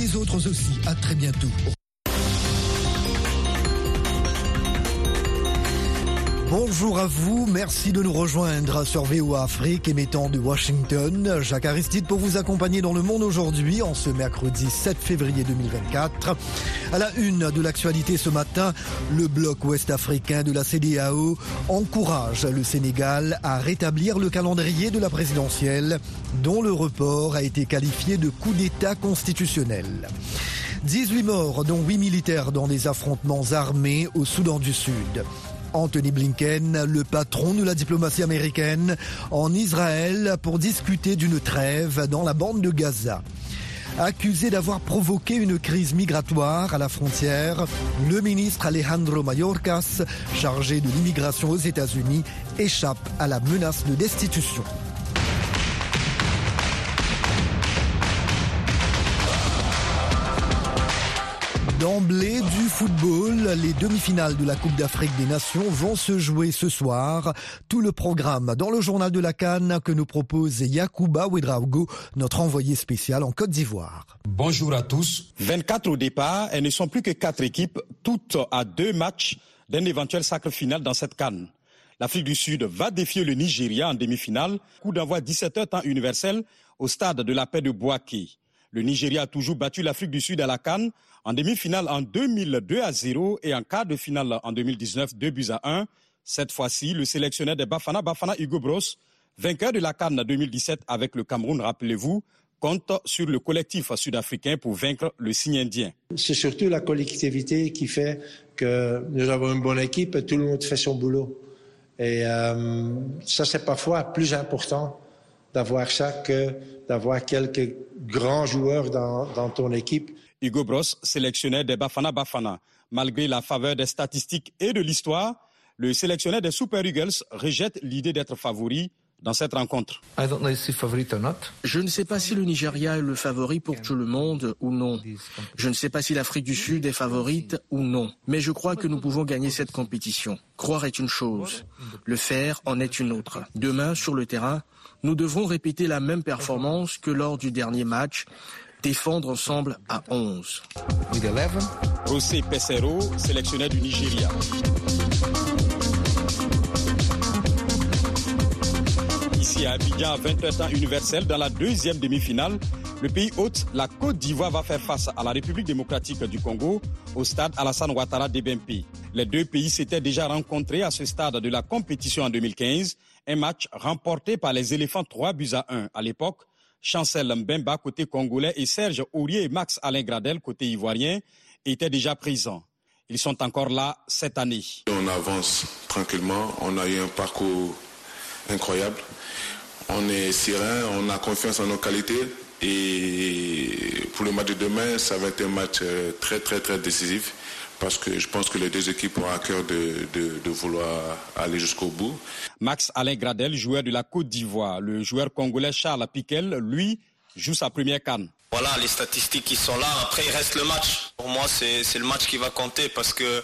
des autres aussi. À très bientôt. Bonjour à vous, merci de nous rejoindre sur VOA Afrique émettant de Washington. Jacques Aristide pour vous accompagner dans le monde aujourd'hui en ce mercredi 7 février 2024. À la une de l'actualité ce matin, le bloc ouest-africain de la CDAO encourage le Sénégal à rétablir le calendrier de la présidentielle dont le report a été qualifié de coup d'État constitutionnel. 18 morts, dont 8 militaires dans des affrontements armés au Soudan du Sud. Anthony Blinken, le patron de la diplomatie américaine, en Israël pour discuter d'une trêve dans la bande de Gaza. Accusé d'avoir provoqué une crise migratoire à la frontière, le ministre Alejandro Mayorkas, chargé de l'immigration aux États-Unis, échappe à la menace de destitution. D'emblée du football, les demi-finales de la Coupe d'Afrique des Nations vont se jouer ce soir. Tout le programme dans le journal de la Cannes que nous propose Yacouba Ouedraogo, notre envoyé spécial en Côte d'Ivoire. Bonjour à tous. 24 au départ et ne sont plus que quatre équipes, toutes à deux matchs d'un éventuel sacre final dans cette Cannes. L'Afrique du Sud va défier le Nigeria en demi-finale. Coup d'envoi 17h temps universel au stade de la paix de Boaké. Le Nigeria a toujours battu l'Afrique du Sud à la Cannes en demi-finale en 2002 à 0 et en quart de finale en 2019 2 buts à 1. Cette fois-ci, le sélectionneur des Bafana, Bafana Hugo Bros, vainqueur de la Cannes 2017 avec le Cameroun, rappelez-vous, compte sur le collectif sud-africain pour vaincre le signe indien. C'est surtout la collectivité qui fait que nous avons une bonne équipe et tout le monde fait son boulot. Et euh, ça, c'est parfois plus important d'avoir ça que d'avoir quelques grands joueurs dans, dans ton équipe. Hugo Bros, sélectionneur des Bafana Bafana. Malgré la faveur des statistiques et de l'histoire, le sélectionneur des Super Eagles rejette l'idée d'être favori dans cette rencontre. Je ne sais pas si le Nigeria est le favori pour tout le monde ou non. Je ne sais pas si l'Afrique du Sud est favorite ou non. Mais je crois que nous pouvons gagner cette compétition. Croire est une chose, le faire en est une autre. Demain, sur le terrain, nous devrons répéter la même performance que lors du dernier match, défendre ensemble à 11. José Pesero, sélectionneur du Nigeria. Ici à Abidjan, à 20h temps universel, dans la deuxième demi-finale, le pays hôte, la Côte d'Ivoire, va faire face à la République démocratique du Congo au stade Alassane Ouattara d'Ebempi. Les deux pays s'étaient déjà rencontrés à ce stade de la compétition en 2015, un match remporté par les éléphants 3 buts à 1 à l'époque. Chancel Mbemba côté congolais et Serge Aurier et Max Alain Gradel côté ivoirien étaient déjà présents. Ils sont encore là cette année. On avance tranquillement, on a eu un parcours incroyable. On est serein, on a confiance en nos qualités et pour le match de demain, ça va être un match très très très décisif parce que je pense que les deux équipes ont à cœur de, de, de vouloir aller jusqu'au bout. Max Alain Gradel, joueur de la Côte d'Ivoire, le joueur congolais Charles Piquel, lui, joue sa première canne. Voilà, les statistiques qui sont là. Après, il reste le match. Pour moi, c'est le match qui va compter parce que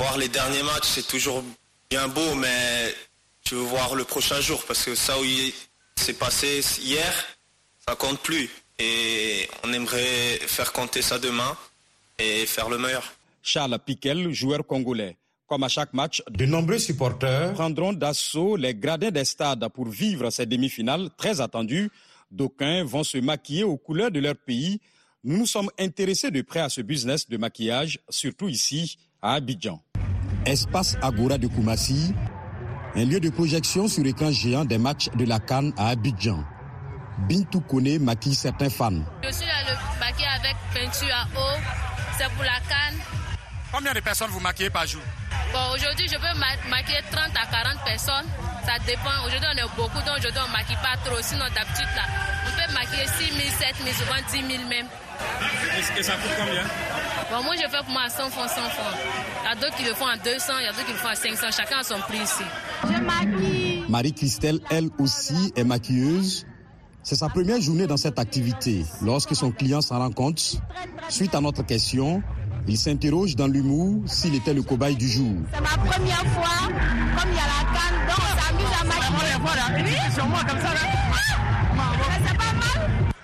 voir les derniers matchs, c'est toujours bien beau, mais tu veux voir le prochain jour parce que ça où c'est passé hier, ça compte plus. Et on aimerait faire compter ça demain et faire le meilleur. Charles Piquel, joueur congolais. Comme à chaque match, de nombreux supporters prendront d'assaut les gradins des stades pour vivre ces demi-finales très attendues. D'aucuns vont se maquiller aux couleurs de leur pays. Nous nous sommes intéressés de près à ce business de maquillage, surtout ici à Abidjan. Espace Agora de Koumassi, un lieu de projection sur écran géant des matchs de la Cannes à Abidjan. Bintou Kone maquille certains fans. Je suis là le maquiller avec peinture à eau. C'est pour la Cannes. Combien de personnes vous maquillez par jour? Bon, aujourd'hui, je peux ma maquiller 30 à 40 personnes. Ça dépend. Aujourd'hui, on est beaucoup, donc aujourd'hui, on ne maquille pas trop. Sinon, d'habitude, là, on peut maquiller 6 000, 7 000, souvent 10 000 même. Et ça coûte combien? Bon, moi, je fais pour moi à 100 francs, 100 francs. Il y a d'autres qui le font à 200, il y a d'autres qui le font à 500. Chacun a son prix ici. Je maquille. Marie-Christelle, elle aussi, est maquilleuse. C'est sa première journée dans cette activité. Lorsque son client s'en rend compte, suite à notre question, il s'interroge dans l'humour s'il était le cobaye du jour. C'est ma première fois, comme il y a la canne, donc on s'amuse à maquiller.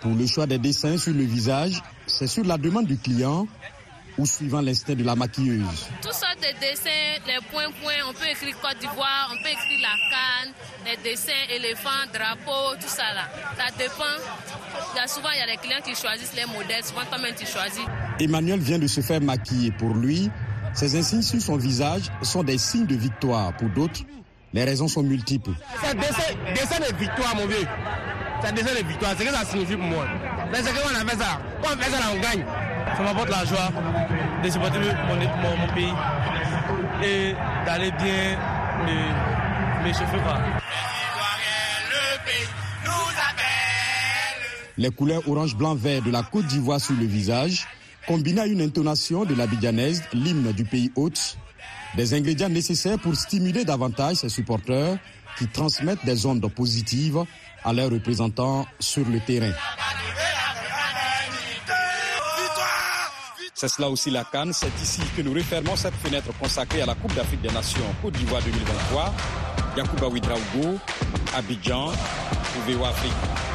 Pour le choix des dessins sur le visage, c'est sur la demande du client ou suivant l'instinct de la maquilleuse. Toutes sortes de dessins, les points-points, on peut écrire Côte d'Ivoire, on peut écrire la canne, les dessins, éléphants, drapeaux, tout ça là. Ça dépend. Il y a souvent, il y a des clients qui choisissent les modèles, souvent toi-même tu choisis. Emmanuel vient de se faire maquiller. Pour lui, ces insignes sur son visage sont des signes de victoire. Pour d'autres, les raisons sont multiples. C'est dessin, dessin de victoire, mon vieux. C'est dessin de victoire. C'est ce que ça signifie pour moi. Mais c'est qu'on a fait ça. Quand on fait ça, là, on gagne. Ça m'apporte la joie de supporter mon, mon, mon pays et d'aller bien me, me chauffer. Quoi. Les couleurs orange, blanc, vert de la Côte d'Ivoire sur le visage, combinées à une intonation de l'abidjanaise, l'hymne du pays hôte, des ingrédients nécessaires pour stimuler davantage ses supporters qui transmettent des ondes positives à leurs représentants sur le terrain. C'est cela aussi la Cannes. C'est ici que nous refermons cette fenêtre consacrée à la Coupe d'Afrique des Nations Côte d'Ivoire 2023. Yacouba Abidjan, VO Afrique.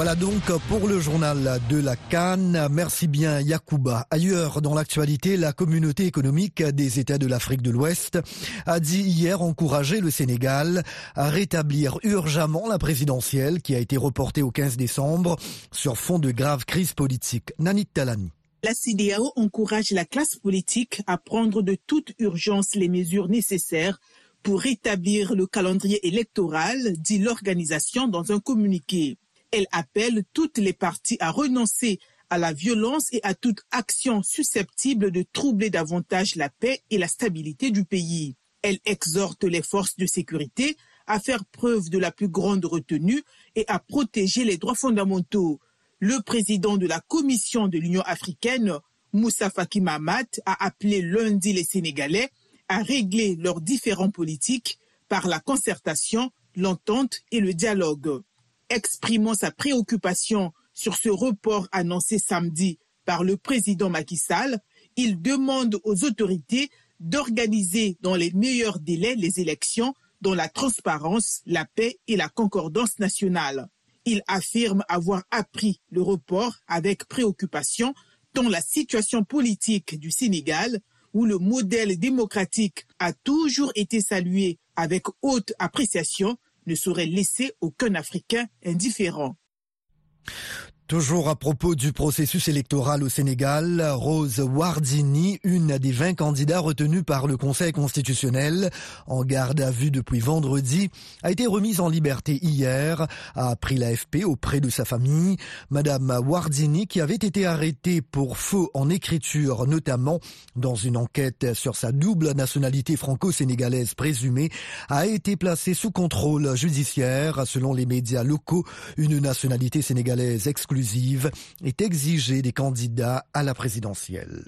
Voilà donc pour le journal de la Cannes. Merci bien Yacouba. Ailleurs dans l'actualité, la communauté économique des États de l'Afrique de l'Ouest a dit hier encourager le Sénégal à rétablir urgemment la présidentielle qui a été reportée au 15 décembre sur fond de grave crise politique. Nanit Talani. La CDAO encourage la classe politique à prendre de toute urgence les mesures nécessaires pour rétablir le calendrier électoral, dit l'organisation dans un communiqué. Elle appelle toutes les parties à renoncer à la violence et à toute action susceptible de troubler davantage la paix et la stabilité du pays. Elle exhorte les forces de sécurité à faire preuve de la plus grande retenue et à protéger les droits fondamentaux. Le président de la Commission de l'Union africaine, Moussa Faki Mahamat, a appelé lundi les Sénégalais à régler leurs différends politiques par la concertation, l'entente et le dialogue exprimant sa préoccupation sur ce report annoncé samedi par le président Macky Sall, il demande aux autorités d'organiser dans les meilleurs délais les élections dans la transparence, la paix et la concordance nationale. Il affirme avoir appris le report avec préoccupation dans la situation politique du Sénégal, où le modèle démocratique a toujours été salué avec haute appréciation ne saurait laisser aucun Africain indifférent. Toujours à propos du processus électoral au Sénégal, Rose Wardini, une des 20 candidats retenus par le Conseil constitutionnel, en garde à vue depuis vendredi, a été remise en liberté hier, a appris l'AFP auprès de sa famille. Madame Wardini, qui avait été arrêtée pour faux en écriture, notamment dans une enquête sur sa double nationalité franco-sénégalaise présumée, a été placée sous contrôle judiciaire. Selon les médias locaux, une nationalité sénégalaise est exigée des candidats à la présidentielle.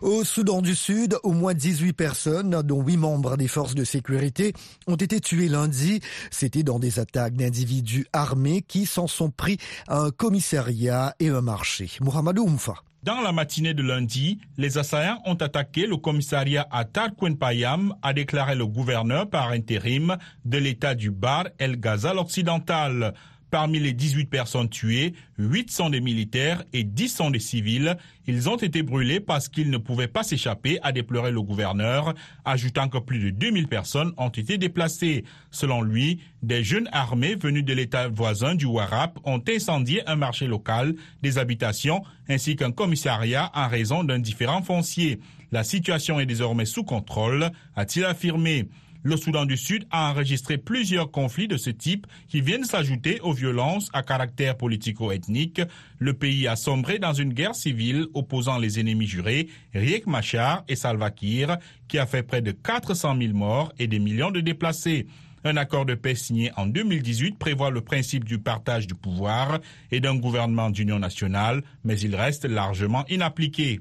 Au Soudan du Sud, au moins 18 personnes, dont 8 membres des forces de sécurité, ont été tuées lundi. C'était dans des attaques d'individus armés qui s'en sont pris à un commissariat et un marché. Mohamedou Oumfa. Dans la matinée de lundi, les assaillants ont attaqué le commissariat à Tarkwen-Payam, a déclaré le gouverneur par intérim de l'État du Bar El Ghazal occidental. Parmi les 18 personnes tuées, 8 sont des militaires et 10 sont des civils. Ils ont été brûlés parce qu'ils ne pouvaient pas s'échapper, a déploré le gouverneur, ajoutant que plus de 2000 personnes ont été déplacées. Selon lui, des jeunes armés venus de l'état voisin du Warap ont incendié un marché local, des habitations ainsi qu'un commissariat en raison d'un différent foncier. La situation est désormais sous contrôle, a-t-il affirmé. Le Soudan du Sud a enregistré plusieurs conflits de ce type qui viennent s'ajouter aux violences à caractère politico-ethnique. Le pays a sombré dans une guerre civile opposant les ennemis jurés, Riek Machar et Salva Kiir, qui a fait près de 400 000 morts et des millions de déplacés. Un accord de paix signé en 2018 prévoit le principe du partage du pouvoir et d'un gouvernement d'union nationale, mais il reste largement inappliqué.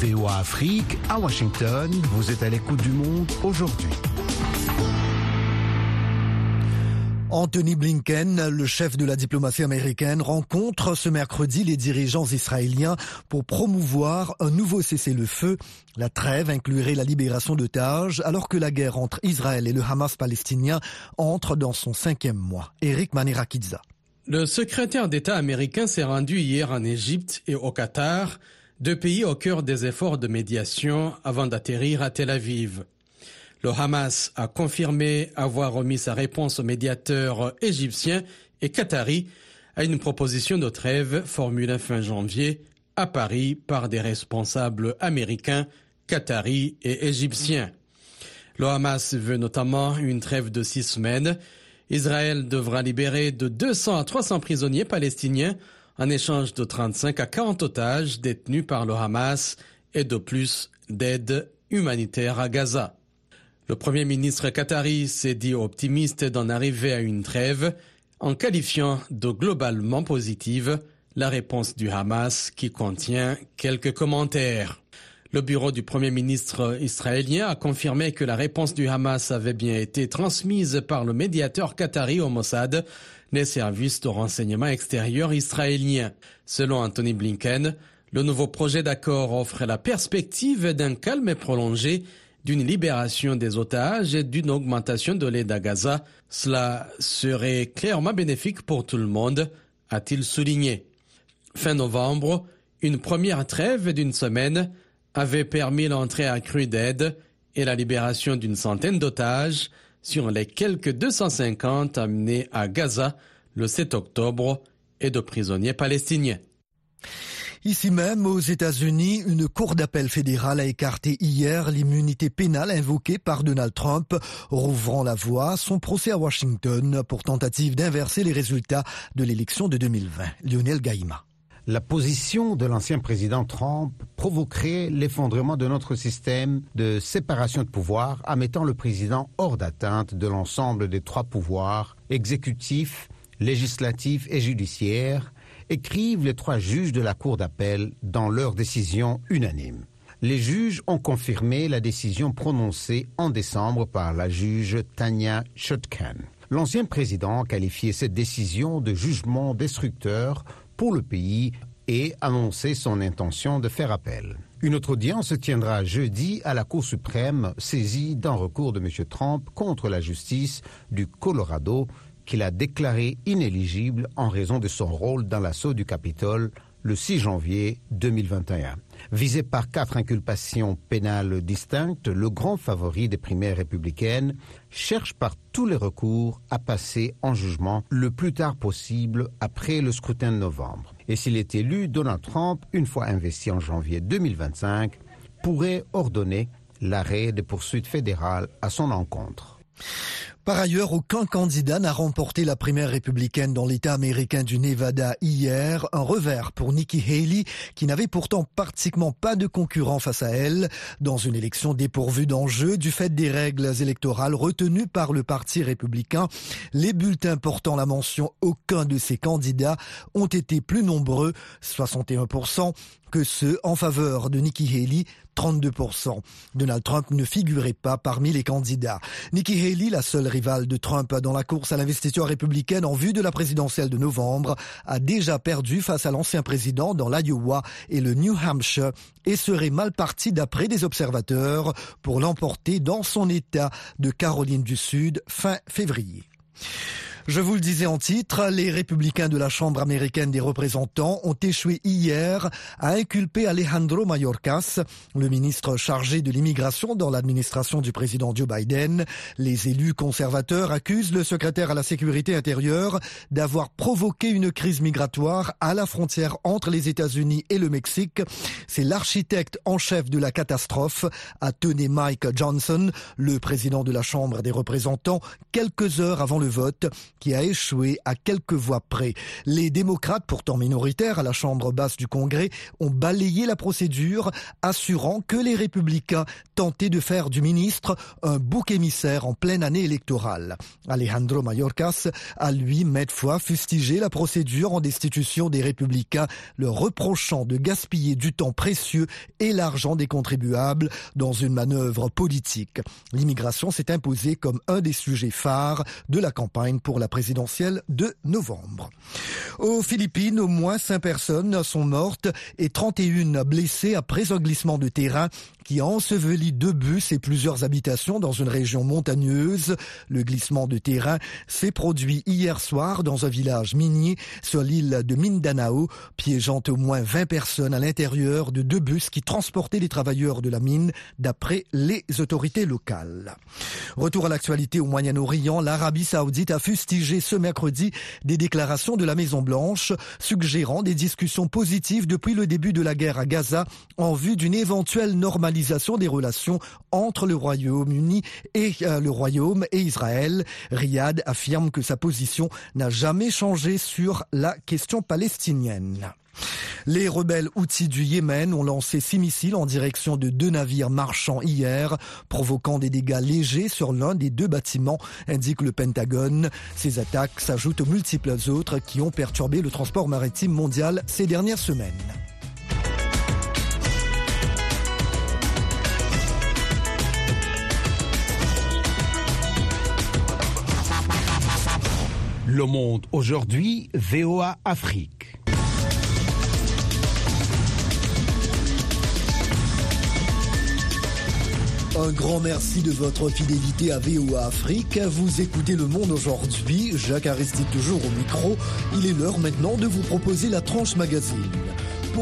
VOA Afrique à Washington, vous êtes à l'écoute du monde aujourd'hui. Anthony Blinken, le chef de la diplomatie américaine, rencontre ce mercredi les dirigeants israéliens pour promouvoir un nouveau cessez-le-feu. La trêve inclurait la libération d'otages alors que la guerre entre Israël et le Hamas palestinien entre dans son cinquième mois. Eric Manirakidza. Le secrétaire d'État américain s'est rendu hier en Égypte et au Qatar, deux pays au cœur des efforts de médiation avant d'atterrir à Tel Aviv. Le Hamas a confirmé avoir remis sa réponse aux médiateurs égyptiens et qataris à une proposition de trêve formulée fin janvier à Paris par des responsables américains, qataris et égyptiens. Le Hamas veut notamment une trêve de six semaines. Israël devra libérer de 200 à 300 prisonniers palestiniens en échange de 35 à 40 otages détenus par le Hamas et de plus d'aide humanitaire à Gaza. Le Premier ministre qatari s'est dit optimiste d'en arriver à une trêve en qualifiant de globalement positive la réponse du Hamas qui contient quelques commentaires. Le bureau du Premier ministre israélien a confirmé que la réponse du Hamas avait bien été transmise par le médiateur qatari au Mossad, les services de renseignement extérieur israéliens. Selon Anthony Blinken, le nouveau projet d'accord offre la perspective d'un calme prolongé d'une libération des otages et d'une augmentation de l'aide à Gaza. Cela serait clairement bénéfique pour tout le monde, a-t-il souligné. Fin novembre, une première trêve d'une semaine avait permis l'entrée accrue d'aide et la libération d'une centaine d'otages sur les quelques 250 amenés à Gaza le 7 octobre et de prisonniers palestiniens. Ici même, aux États-Unis, une cour d'appel fédérale a écarté hier l'immunité pénale invoquée par Donald Trump, rouvrant la voie à son procès à Washington pour tentative d'inverser les résultats de l'élection de 2020. Lionel Gaïma. La position de l'ancien président Trump provoquerait l'effondrement de notre système de séparation de pouvoir en mettant le président hors d'atteinte de l'ensemble des trois pouvoirs, exécutif, législatif et judiciaire, écrivent les trois juges de la Cour d'appel dans leur décision unanime. Les juges ont confirmé la décision prononcée en décembre par la juge Tanya Chutkan. L'ancien président a qualifié cette décision de jugement destructeur pour le pays et annoncé son intention de faire appel. Une autre audience se tiendra jeudi à la Cour suprême saisie d'un recours de M. Trump contre la justice du Colorado qu'il a déclaré inéligible en raison de son rôle dans l'assaut du Capitole le 6 janvier 2021. Visé par quatre inculpations pénales distinctes, le grand favori des primaires républicaines cherche par tous les recours à passer en jugement le plus tard possible après le scrutin de novembre. Et s'il est élu, Donald Trump, une fois investi en janvier 2025, pourrait ordonner l'arrêt des poursuites fédérales à son encontre. Par ailleurs, aucun candidat n'a remporté la primaire républicaine dans l'État américain du Nevada hier, un revers pour Nikki Haley, qui n'avait pourtant pratiquement pas de concurrent face à elle, dans une élection dépourvue d'enjeux du fait des règles électorales retenues par le Parti républicain. Les bulletins portant la mention aucun de ces candidats ont été plus nombreux, 61%, que ceux en faveur de Nikki Haley, 32%. Donald Trump ne figurait pas parmi les candidats. Nikki Haley, la seule rivale de Trump dans la course à l'investiture républicaine en vue de la présidentielle de novembre, a déjà perdu face à l'ancien président dans l'Iowa et le New Hampshire et serait mal parti d'après des observateurs pour l'emporter dans son État de Caroline du Sud fin février. Je vous le disais en titre, les républicains de la Chambre américaine des représentants ont échoué hier à inculper Alejandro Mayorkas, le ministre chargé de l'immigration dans l'administration du président Joe Biden. Les élus conservateurs accusent le secrétaire à la sécurité intérieure d'avoir provoqué une crise migratoire à la frontière entre les États-Unis et le Mexique. C'est l'architecte en chef de la catastrophe, a tenu Mike Johnson, le président de la Chambre des représentants, quelques heures avant le vote qui a échoué à quelques voix près. Les démocrates, pourtant minoritaires à la Chambre basse du Congrès, ont balayé la procédure, assurant que les républicains tentaient de faire du ministre un bouc émissaire en pleine année électorale. Alejandro Mayorkas a lui, maintes fois, fustigé la procédure en destitution des républicains, le reprochant de gaspiller du temps précieux et l'argent des contribuables dans une manœuvre politique. L'immigration s'est imposée comme un des sujets phares de la campagne pour la présidentielle de novembre. Aux Philippines, au moins 5 personnes sont mortes et 31 blessées après un glissement de terrain qui a enseveli deux bus et plusieurs habitations dans une région montagneuse. Le glissement de terrain s'est produit hier soir dans un village minier sur l'île de Mindanao, piégeant au moins 20 personnes à l'intérieur de deux bus qui transportaient les travailleurs de la mine, d'après les autorités locales. Retour à l'actualité au Moyen-Orient, l'Arabie saoudite a fustigé ce mercredi des déclarations de la Maison-Blanche suggérant des discussions positives depuis le début de la guerre à Gaza en vue d'une éventuelle normalisation des relations entre le Royaume-Uni et euh, le Royaume et Israël. Riyad affirme que sa position n'a jamais changé sur la question palestinienne. Les rebelles outils du Yémen ont lancé six missiles en direction de deux navires marchands hier, provoquant des dégâts légers sur l'un des deux bâtiments, indique le Pentagone. Ces attaques s'ajoutent aux multiples autres qui ont perturbé le transport maritime mondial ces dernières semaines. Le Monde aujourd'hui, VOA Afrique. Un grand merci de votre fidélité à VOA Afrique. Vous écoutez Le Monde aujourd'hui. Jacques Aristide toujours au micro. Il est l'heure maintenant de vous proposer la tranche magazine.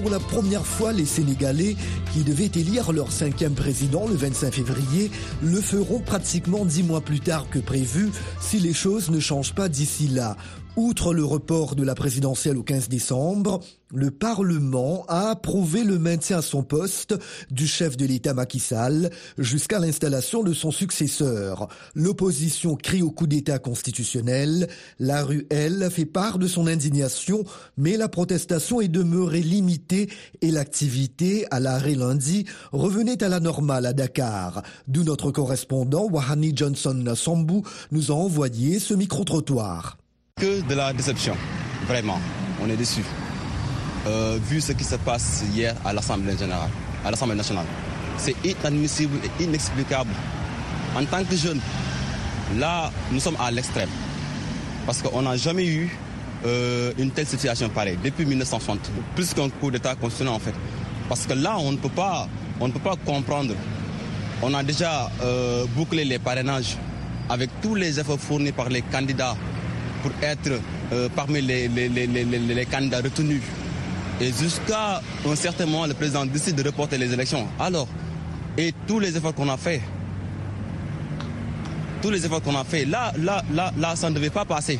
Pour la première fois, les Sénégalais, qui devaient élire leur cinquième président le 25 février, le feront pratiquement dix mois plus tard que prévu si les choses ne changent pas d'ici là. Outre le report de la présidentielle au 15 décembre, le Parlement a approuvé le maintien à son poste du chef de l'État Macky Sall jusqu'à l'installation de son successeur. L'opposition crie au coup d'État constitutionnel. La rue, elle, fait part de son indignation, mais la protestation est demeurée limitée et l'activité à l'arrêt lundi revenait à la normale à Dakar. D'où notre correspondant Wahani Johnson Sambou nous a envoyé ce micro-trottoir que de la déception, vraiment. On est déçu. Euh, vu ce qui se passe hier à l'Assemblée générale, à l'Assemblée nationale, c'est inadmissible et inexplicable. En tant que jeune, là, nous sommes à l'extrême. Parce qu'on n'a jamais eu euh, une telle situation pareille depuis 1960, plus qu'un coup d'État constitutionnel en fait. Parce que là, on ne peut pas, on ne peut pas comprendre. On a déjà euh, bouclé les parrainages avec tous les efforts fournis par les candidats pour être euh, parmi les, les, les, les, candidats retenus. Et jusqu'à un certain moment, le président décide de reporter les élections. Alors, et tous les efforts qu'on a fait, tous les efforts qu'on a fait, là, là, là, là, ça ne devait pas passer.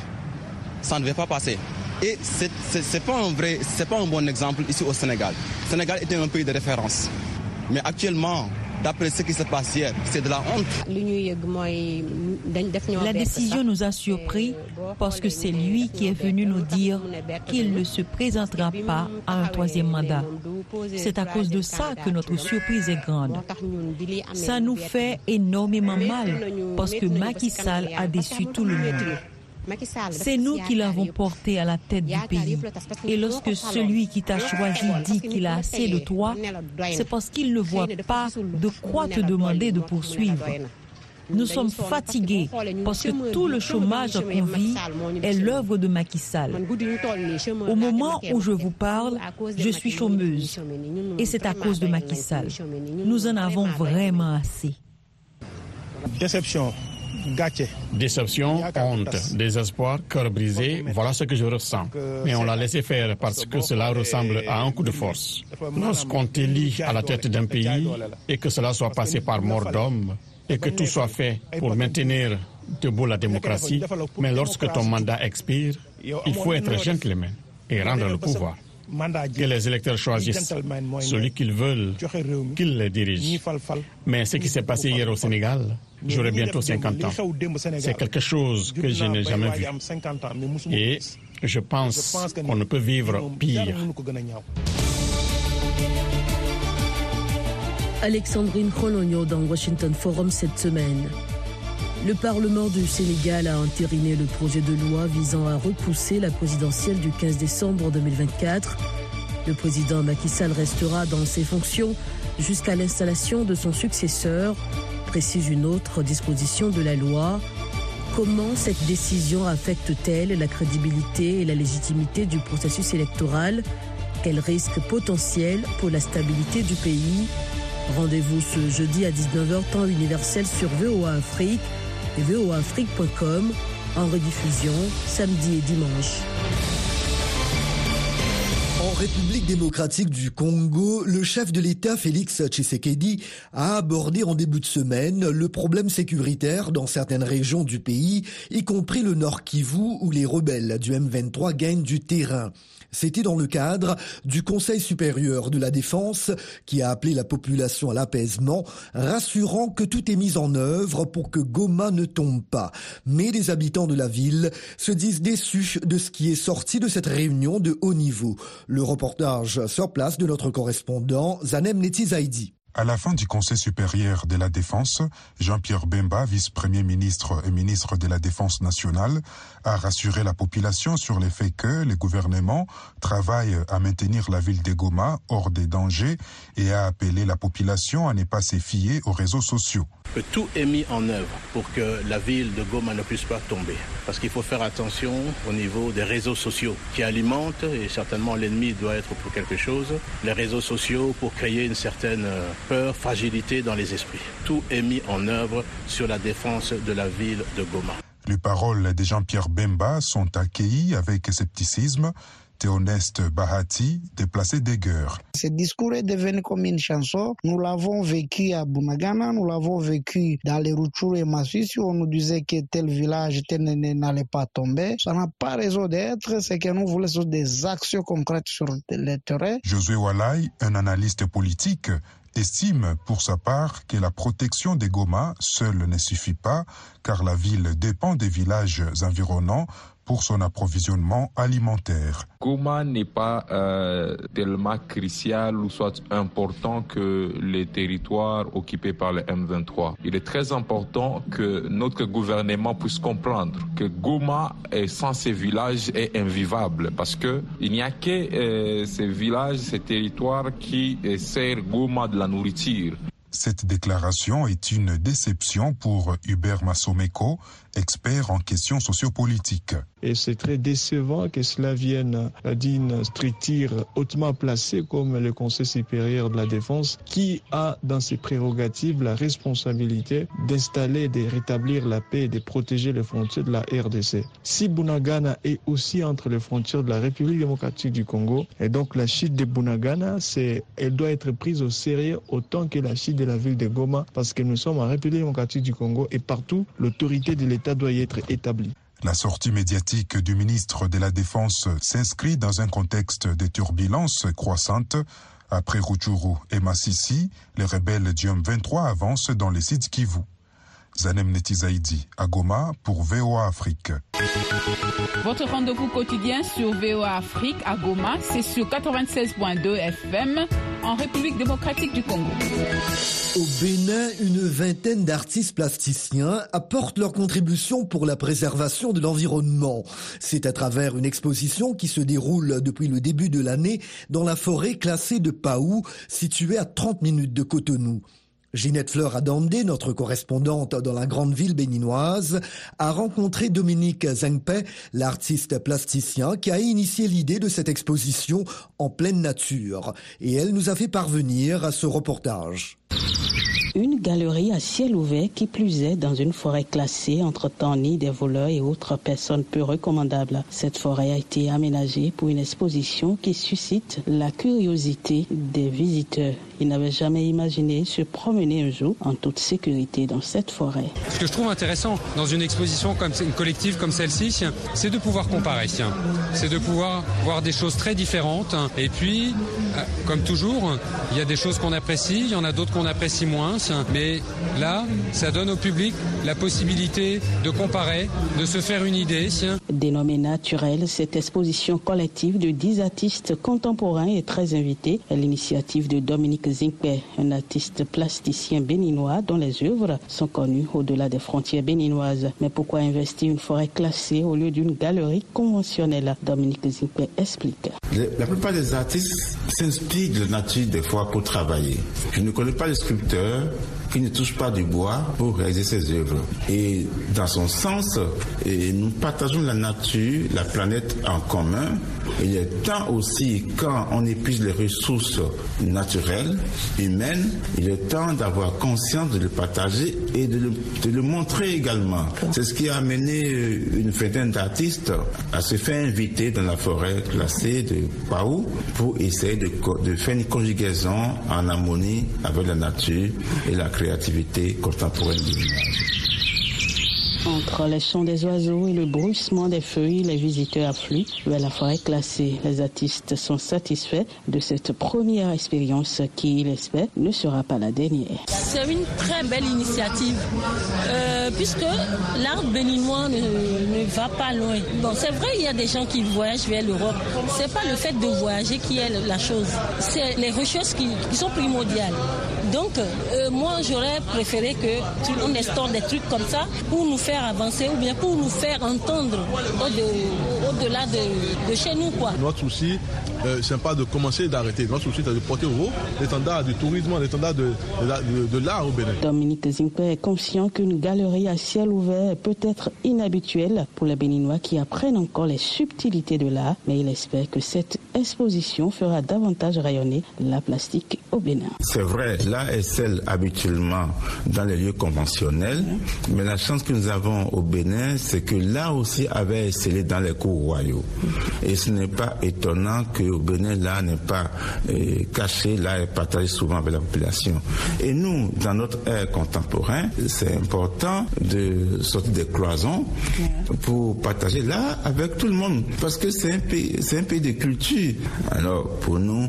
Ça ne devait pas passer. Et c'est pas un vrai, c'est pas un bon exemple ici au Sénégal. Le Sénégal était un pays de référence. Mais actuellement, D'après ce qui se passe hier, c'est de la honte. La décision nous a surpris parce que c'est lui qui est venu nous dire qu'il ne se présentera pas à un troisième mandat. C'est à cause de ça que notre surprise est grande. Ça nous fait énormément mal parce que Macky Sall a déçu tout le monde. C'est nous qui l'avons porté à la tête du pays. Et lorsque celui qui t'a choisi dit qu'il a assez de toi, c'est parce qu'il ne voit pas de quoi te demander de poursuivre. Nous sommes fatigués parce que tout le chômage qu'on vit est l'œuvre de Macky Sall. Au moment où je vous parle, je suis chômeuse et c'est à cause de Macky Sall. Nous en avons vraiment assez. Déception Déception, honte, désespoir, cœur brisé, voilà ce que je ressens. Mais on l'a laissé faire parce que cela ressemble à un coup de force. Lorsqu'on t'élit à la tête d'un pays et que cela soit passé par mort d'homme et que tout soit fait pour maintenir debout la démocratie, mais lorsque ton mandat expire, il faut être gentleman et rendre le pouvoir. que les électeurs choisissent celui qu'ils veulent qu'ils les dirigent. Mais ce qui s'est passé hier au Sénégal, j'aurai bientôt 50 ans. C'est quelque chose que je n'ai jamais vu. Et je pense qu'on ne peut vivre pire. Alexandrine Kholonyo dans Washington Forum cette semaine. Le Parlement du Sénégal a entériné le projet de loi visant à repousser la présidentielle du 15 décembre 2024. Le président Macky Sall restera dans ses fonctions jusqu'à l'installation de son successeur, précise une autre disposition de la loi. Comment cette décision affecte-t-elle la crédibilité et la légitimité du processus électoral? Quels risques potentiels pour la stabilité du pays? Rendez-vous ce jeudi à 19h temps universel sur VOA Afrique et voaafrique.com en rediffusion samedi et dimanche. En République démocratique du Congo, le chef de l'État Félix Tshisekedi a abordé en début de semaine le problème sécuritaire dans certaines régions du pays, y compris le Nord Kivu où les rebelles du M23 gagnent du terrain. C'était dans le cadre du Conseil supérieur de la défense qui a appelé la population à l'apaisement, rassurant que tout est mis en œuvre pour que Goma ne tombe pas. Mais les habitants de la ville se disent déçus de ce qui est sorti de cette réunion de haut niveau. Le reportage sur place de notre correspondant Zanem Netizaidi. À la fin du Conseil supérieur de la Défense, Jean-Pierre Bemba, vice-premier ministre et ministre de la Défense nationale, a rassuré la population sur le fait que le gouvernement travaille à maintenir la ville de Goma hors des dangers et a appelé la population à ne pas se fier aux réseaux sociaux. Tout est mis en œuvre pour que la ville de Goma ne puisse pas tomber. Parce qu'il faut faire attention au niveau des réseaux sociaux qui alimentent, et certainement l'ennemi doit être pour quelque chose, les réseaux sociaux pour créer une certaine peur, fragilité dans les esprits. Tout est mis en œuvre sur la défense de la ville de Goma. Les paroles de Jean-Pierre Bemba sont accueillies avec scepticisme. Théoneste Bahati, déplacé d'Eger. Ce discours est devenu comme une chanson. Nous l'avons vécu à Bunagana, nous l'avons vécu dans les Rutshuru et Masisi, où on nous disait que tel village tel n'allait pas tomber. Ça n'a pas raison d'être, c'est que nous voulons des actions concrètes sur le terrain. Josué Walai, un analyste politique, estime pour sa part que la protection des Goma seule ne suffit pas, car la ville dépend des villages environnants pour son approvisionnement alimentaire. Goma n'est pas euh, tellement crucial ou soit important que les territoires occupés par le M23. Il est très important que notre gouvernement puisse comprendre que Goma est sans ces villages est invivable parce que il n'y a que euh, ces villages, ces territoires qui servent Goma de la nourriture. Cette déclaration est une déception pour Hubert Massomeko, expert en questions sociopolitiques. Et c'est très décevant que cela vienne d'une structure hautement placée comme le Conseil supérieur de la défense, qui a dans ses prérogatives la responsabilité d'installer, de rétablir la paix et de protéger les frontières de la RDC. Si Bunagana est aussi entre les frontières de la République démocratique du Congo, et donc la chute de Bunagana, elle doit être prise au sérieux autant que la chute de la ville de Goma, parce que nous sommes en République démocratique du Congo et partout, l'autorité de l'État doit. La sortie médiatique du ministre de la Défense s'inscrit dans un contexte de turbulences croissantes. Après Rutshuru et Massissi, les rebelles du M23 avancent dans les sites Kivu. Zanem Netizaidi, à Goma pour VOA Afrique. Votre rendez-vous quotidien sur VOA Afrique à Goma, c'est sur 96.2 FM en République démocratique du Congo. Au Bénin, une vingtaine d'artistes plasticiens apportent leur contribution pour la préservation de l'environnement. C'est à travers une exposition qui se déroule depuis le début de l'année dans la forêt classée de Paou, située à 30 minutes de Cotonou. Ginette Fleur Adandé, notre correspondante dans la grande ville béninoise, a rencontré Dominique Zengpe, l'artiste plasticien qui a initié l'idée de cette exposition en pleine nature. Et elle nous a fait parvenir à ce reportage. Une galerie à ciel ouvert qui plus est dans une forêt classée entre ni des voleurs et autres personnes peu recommandables. Cette forêt a été aménagée pour une exposition qui suscite la curiosité des visiteurs. Ils n'avaient jamais imaginé se promener un jour en toute sécurité dans cette forêt. Ce que je trouve intéressant dans une exposition comme une collective comme celle-ci, c'est de pouvoir comparer. C'est de pouvoir voir des choses très différentes. Et puis, comme toujours, il y a des choses qu'on apprécie, il y en a d'autres qu'on apprécie moins. Mais là, ça donne au public la possibilité de comparer, de se faire une idée. Dénommée naturelle, cette exposition collective de 10 artistes contemporains est très invitée à l'initiative de Dominique Zinkpe, un artiste plasticien béninois dont les œuvres sont connues au-delà des frontières béninoises. Mais pourquoi investir une forêt classée au lieu d'une galerie conventionnelle? Dominique Zinkpe explique. La plupart des artistes s'inspirent de la nature des fois pour travailler. Je ne connais pas les sculpteurs qui ne touche pas du bois pour réaliser ses œuvres. Et dans son sens, nous partageons la nature, la planète en commun. Il est temps aussi, quand on épuise les ressources naturelles, humaines, il est temps d'avoir conscience de le partager et de le, montrer également. C'est ce qui a amené une vingtaine d'artistes à se faire inviter dans la forêt classée de Paou pour essayer de, de faire une conjugaison en harmonie avec la nature et la créativité contemporaine du village. Entre les chants des oiseaux et le bruissement des feuilles, les visiteurs affluent vers la forêt classée. Les artistes sont satisfaits de cette première expérience qui, ils espèrent, ne sera pas la dernière. C'est une très belle initiative euh, puisque l'art béninois ne, va pas loin. Bon, c'est vrai, il y a des gens qui voyagent vers l'Europe. C'est pas le fait de voyager qui est la chose. C'est les recherches qui, sont primordiales. Donc, euh, moi, j'aurais préféré que on instaure des trucs comme ça pour nous faire avancer ou bien pour nous faire entendre au-delà de, chez nous. Quoi. Notre souci, euh, pas de commencer et d'arrêter. Notre souci, c'est de porter haut l'étendard du tourisme, l'étendard de, de, l'art au Bénin. Dominique Zimpe est conscient qu'une galerie à ciel ouvert peut être inhabituelle pour les Béninois qui apprennent encore les subtilités de l'art, mais il espère que cette exposition fera davantage rayonner la plastique au Bénin. C'est vrai, là est celle habituellement dans les lieux conventionnels, mais la chance que nous avons au Bénin, c'est que là aussi avait scellé dans les cours royaux. Et ce n'est pas étonnant qu'au Bénin, là n'est pas euh, caché, là est partagé souvent avec la population. Et nous, dans notre ère contemporain, c'est important de sortir des cloisons pour partager là avec tout le monde. Parce que c'est un pays, c'est un pays de culture. Alors, pour nous,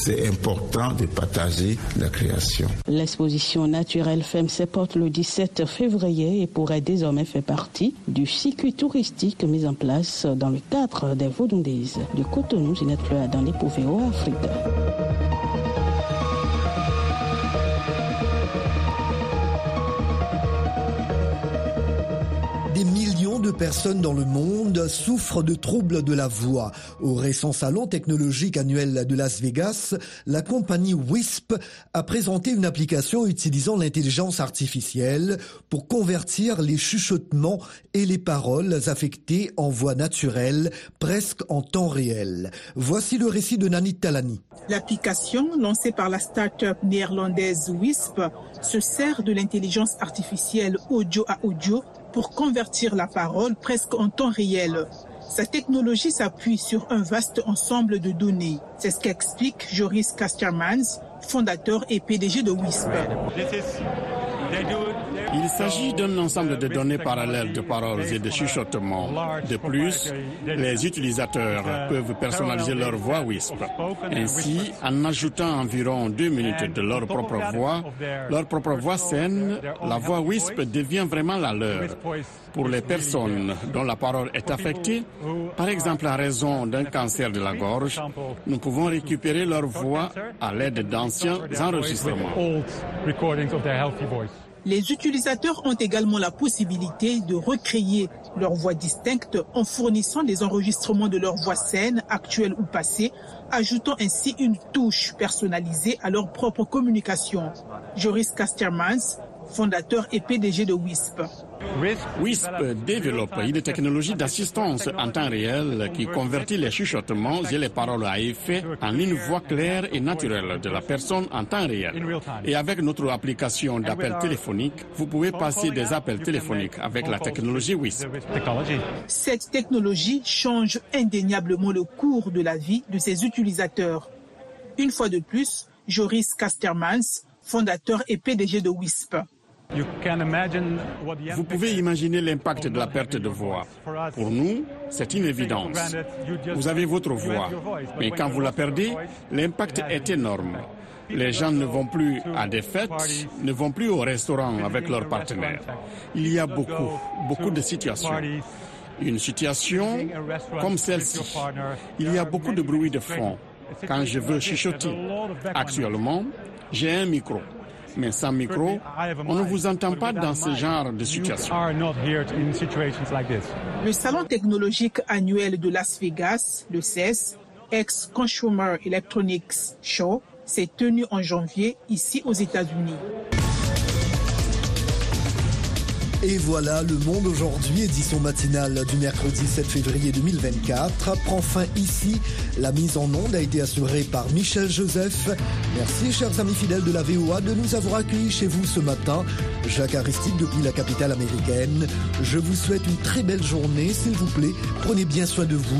c'est important de partager la création. L'exposition naturelle ferme ses portes le 17 février et pourrait désormais faire partie du circuit touristique mis en place dans le cadre des Vaudondaises de Cotonou, Ginette Fleur dans les Pouvéo, Afrique. De personnes dans le monde souffrent de troubles de la voix. Au récent salon technologique annuel de Las Vegas, la compagnie WISP a présenté une application utilisant l'intelligence artificielle pour convertir les chuchotements et les paroles affectées en voix naturelle presque en temps réel. Voici le récit de Nanit Talani. L'application lancée par la start-up néerlandaise WISP se sert de l'intelligence artificielle audio à audio pour convertir la parole presque en temps réel. Sa technologie s'appuie sur un vaste ensemble de données. C'est ce qu'explique Joris Castermans, fondateur et PDG de Whisper. Il s'agit d'un ensemble de données parallèles de paroles et de chuchotements. De plus, les utilisateurs peuvent personnaliser leur voix WISP. Ainsi, en ajoutant environ deux minutes de leur propre voix, leur propre voix saine, la voix WISP devient vraiment la leur. Pour les personnes dont la parole est affectée, par exemple en raison d'un cancer de la gorge, nous pouvons récupérer leur voix à l'aide d'anciens enregistrements. Les utilisateurs ont également la possibilité de recréer leur voix distincte en fournissant des enregistrements de leur voix saine, actuelle ou passée, ajoutant ainsi une touche personnalisée à leur propre communication. Joris Castermans, fondateur et PDG de WISP. WISP développe une technologie d'assistance en temps réel qui convertit les chuchotements et les paroles à effet en une voix claire et naturelle de la personne en temps réel. Et avec notre application d'appel téléphonique, vous pouvez passer des appels téléphoniques avec la technologie WISP. Cette technologie change indéniablement le cours de la vie de ses utilisateurs. Une fois de plus, Joris Castermans, fondateur et PDG de WISP. Vous pouvez imaginer l'impact de la perte de voix. Pour nous, c'est une évidence. Vous avez votre voix, mais quand vous la perdez, l'impact est énorme. Les gens ne vont plus à des fêtes, ne vont plus au restaurant avec leurs partenaires. Il y a beaucoup, beaucoup de situations. Une situation comme celle-ci. Il y a beaucoup de bruit de fond. Quand je veux chuchoter, actuellement, j'ai un micro mais sans micro, on ne vous entend pas dans ce genre de situation. Le salon technologique annuel de Las Vegas, le CES, ex-Consumer Electronics Show, s'est tenu en janvier ici aux États-Unis. Et voilà, le monde aujourd'hui, édition matinale du mercredi 7 février 2024, prend fin ici. La mise en onde a été assurée par Michel Joseph. Merci, chers amis fidèles de la VOA, de nous avoir accueillis chez vous ce matin. Jacques Aristide depuis la capitale américaine. Je vous souhaite une très belle journée, s'il vous plaît. Prenez bien soin de vous.